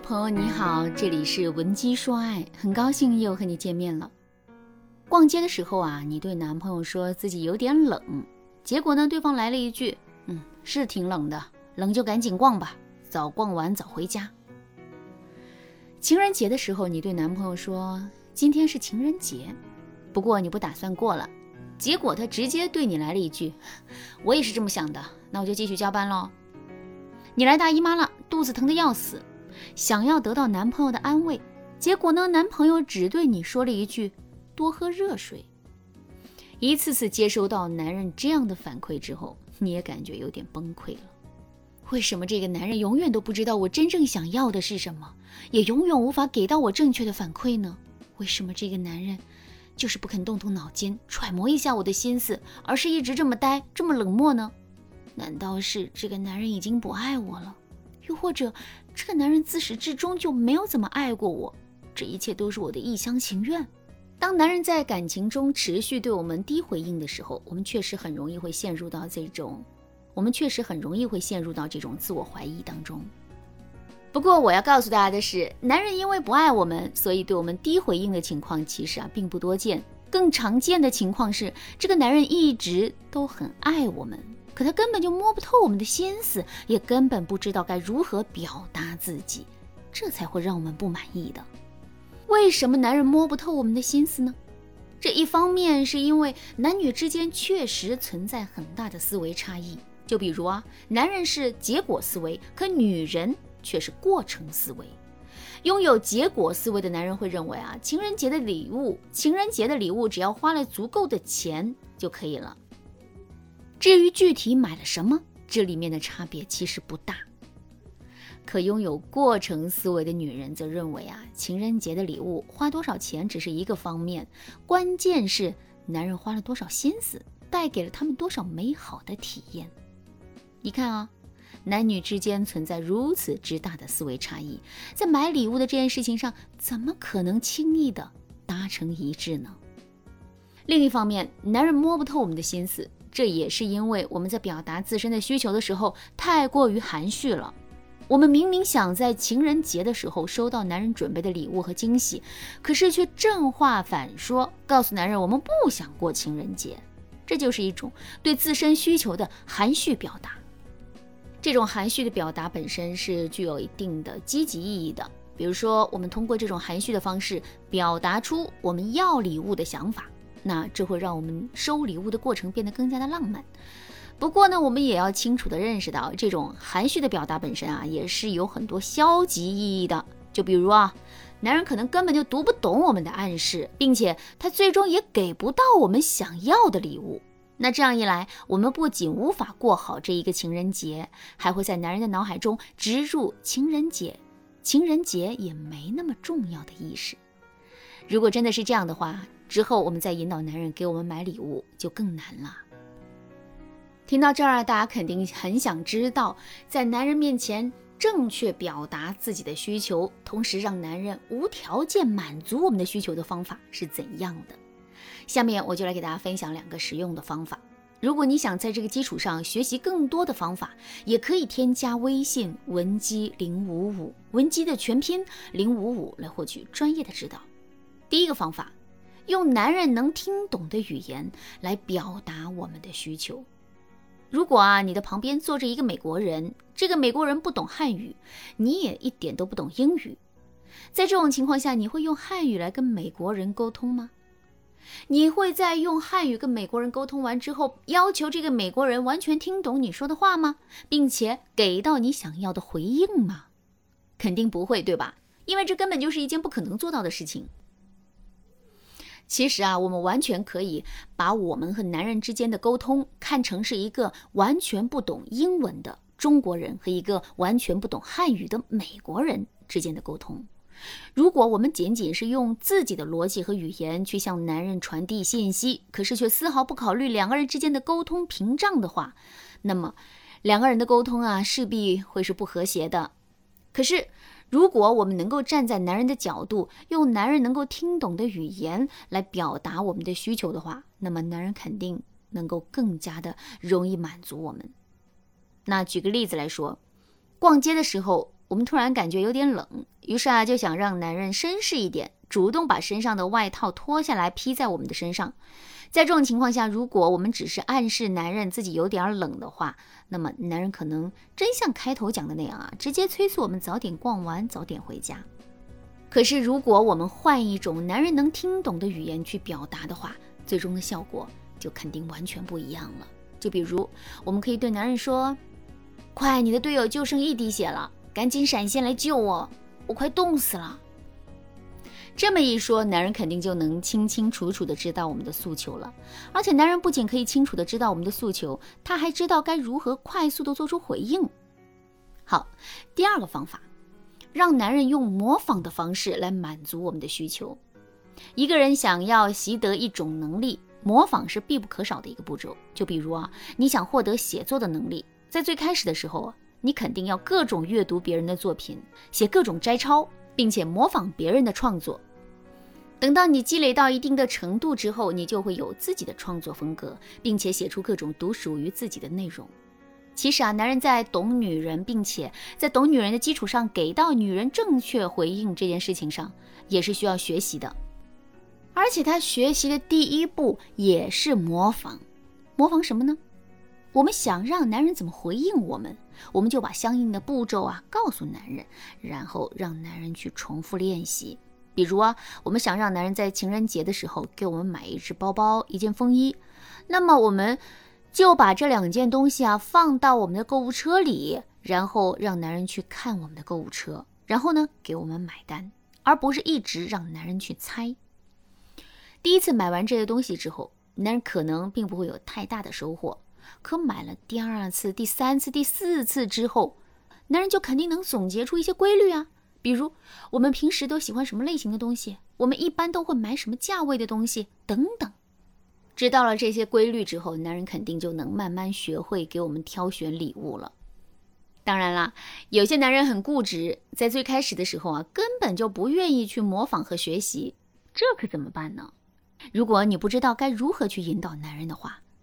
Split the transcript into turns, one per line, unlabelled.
朋友你好，这里是文姬说爱，很高兴又和你见面了。逛街的时候啊，你对男朋友说自己有点冷，结果呢，对方来了一句：“嗯，是挺冷的，冷就赶紧逛吧，早逛完早回家。”情人节的时候，你对男朋友说今天是情人节，不过你不打算过了，结果他直接对你来了一句：“ 我也是这么想的，那我就继续加班喽。”你来大姨妈了，肚子疼的要死。想要得到男朋友的安慰，结果呢？男朋友只对你说了一句：“多喝热水。”一次次接收到男人这样的反馈之后，你也感觉有点崩溃了。为什么这个男人永远都不知道我真正想要的是什么，也永远无法给到我正确的反馈呢？为什么这个男人就是不肯动动脑筋揣摩一下我的心思，而是一直这么呆，这么冷漠呢？难道是这个男人已经不爱我了？又或者，这个男人自始至终就没有怎么爱过我，这一切都是我的一厢情愿。当男人在感情中持续对我们低回应的时候，我们确实很容易会陷入到这种，我们确实很容易会陷入到这种自我怀疑当中。不过我要告诉大家的是，男人因为不爱我们，所以对我们低回应的情况其实啊并不多见。更常见的情况是，这个男人一直都很爱我们。可他根本就摸不透我们的心思，也根本不知道该如何表达自己，这才会让我们不满意的。为什么男人摸不透我们的心思呢？这一方面是因为男女之间确实存在很大的思维差异。就比如啊，男人是结果思维，可女人却是过程思维。拥有结果思维的男人会认为啊，情人节的礼物，情人节的礼物只要花了足够的钱就可以了。至于具体买了什么，这里面的差别其实不大。可拥有过程思维的女人则认为啊，情人节的礼物花多少钱只是一个方面，关键是男人花了多少心思，带给了他们多少美好的体验。你看啊，男女之间存在如此之大的思维差异，在买礼物的这件事情上，怎么可能轻易的达成一致呢？另一方面，男人摸不透我们的心思。这也是因为我们在表达自身的需求的时候太过于含蓄了。我们明明想在情人节的时候收到男人准备的礼物和惊喜，可是却正话反说，告诉男人我们不想过情人节。这就是一种对自身需求的含蓄表达。这种含蓄的表达本身是具有一定的积极意义的。比如说，我们通过这种含蓄的方式表达出我们要礼物的想法。那这会让我们收礼物的过程变得更加的浪漫。不过呢，我们也要清楚的认识到，这种含蓄的表达本身啊，也是有很多消极意义的。就比如啊，男人可能根本就读不懂我们的暗示，并且他最终也给不到我们想要的礼物。那这样一来，我们不仅无法过好这一个情人节，还会在男人的脑海中植入情人节，情人节也没那么重要的意识。如果真的是这样的话，之后我们再引导男人给我们买礼物就更难了。听到这儿，大家肯定很想知道，在男人面前正确表达自己的需求，同时让男人无条件满足我们的需求的方法是怎样的。下面我就来给大家分享两个实用的方法。如果你想在这个基础上学习更多的方法，也可以添加微信文姬零五五，文姬的全拼零五五来获取专业的指导。第一个方法，用男人能听懂的语言来表达我们的需求。如果啊，你的旁边坐着一个美国人，这个美国人不懂汉语，你也一点都不懂英语，在这种情况下，你会用汉语来跟美国人沟通吗？你会在用汉语跟美国人沟通完之后，要求这个美国人完全听懂你说的话吗？并且给到你想要的回应吗？肯定不会，对吧？因为这根本就是一件不可能做到的事情。其实啊，我们完全可以把我们和男人之间的沟通看成是一个完全不懂英文的中国人和一个完全不懂汉语的美国人之间的沟通。如果我们仅仅是用自己的逻辑和语言去向男人传递信息，可是却丝毫不考虑两个人之间的沟通屏障的话，那么两个人的沟通啊，势必会是不和谐的。可是。如果我们能够站在男人的角度，用男人能够听懂的语言来表达我们的需求的话，那么男人肯定能够更加的容易满足我们。那举个例子来说，逛街的时候，我们突然感觉有点冷，于是啊就想让男人绅士一点，主动把身上的外套脱下来披在我们的身上。在这种情况下，如果我们只是暗示男人自己有点冷的话，那么男人可能真像开头讲的那样啊，直接催促我们早点逛完，早点回家。可是如果我们换一种男人能听懂的语言去表达的话，最终的效果就肯定完全不一样了。就比如，我们可以对男人说：“快，你的队友就剩一滴血了。”赶紧闪现来救我！我快冻死了。这么一说，男人肯定就能清清楚楚的知道我们的诉求了。而且，男人不仅可以清楚的知道我们的诉求，他还知道该如何快速的做出回应。好，第二个方法，让男人用模仿的方式来满足我们的需求。一个人想要习得一种能力，模仿是必不可少的一个步骤。就比如啊，你想获得写作的能力，在最开始的时候啊。你肯定要各种阅读别人的作品，写各种摘抄，并且模仿别人的创作。等到你积累到一定的程度之后，你就会有自己的创作风格，并且写出各种独属于自己的内容。其实啊，男人在懂女人，并且在懂女人的基础上给到女人正确回应这件事情上，也是需要学习的。而且他学习的第一步也是模仿，模仿什么呢？我们想让男人怎么回应我们？我们就把相应的步骤啊告诉男人，然后让男人去重复练习。比如啊，我们想让男人在情人节的时候给我们买一只包包、一件风衣，那么我们就把这两件东西啊放到我们的购物车里，然后让男人去看我们的购物车，然后呢给我们买单，而不是一直让男人去猜。第一次买完这些东西之后，男人可能并不会有太大的收获。可买了第二次、第三次、第四次之后，男人就肯定能总结出一些规律啊。比如，我们平时都喜欢什么类型的东西？我们一般都会买什么价位的东西？等等。知道了这些规律之后，男人肯定就能慢慢学会给我们挑选礼物了。当然啦，有些男人很固执，在最开始的时候啊，根本就不愿意去模仿和学习，这可怎么办呢？如果你不知道该如何去引导男人的话，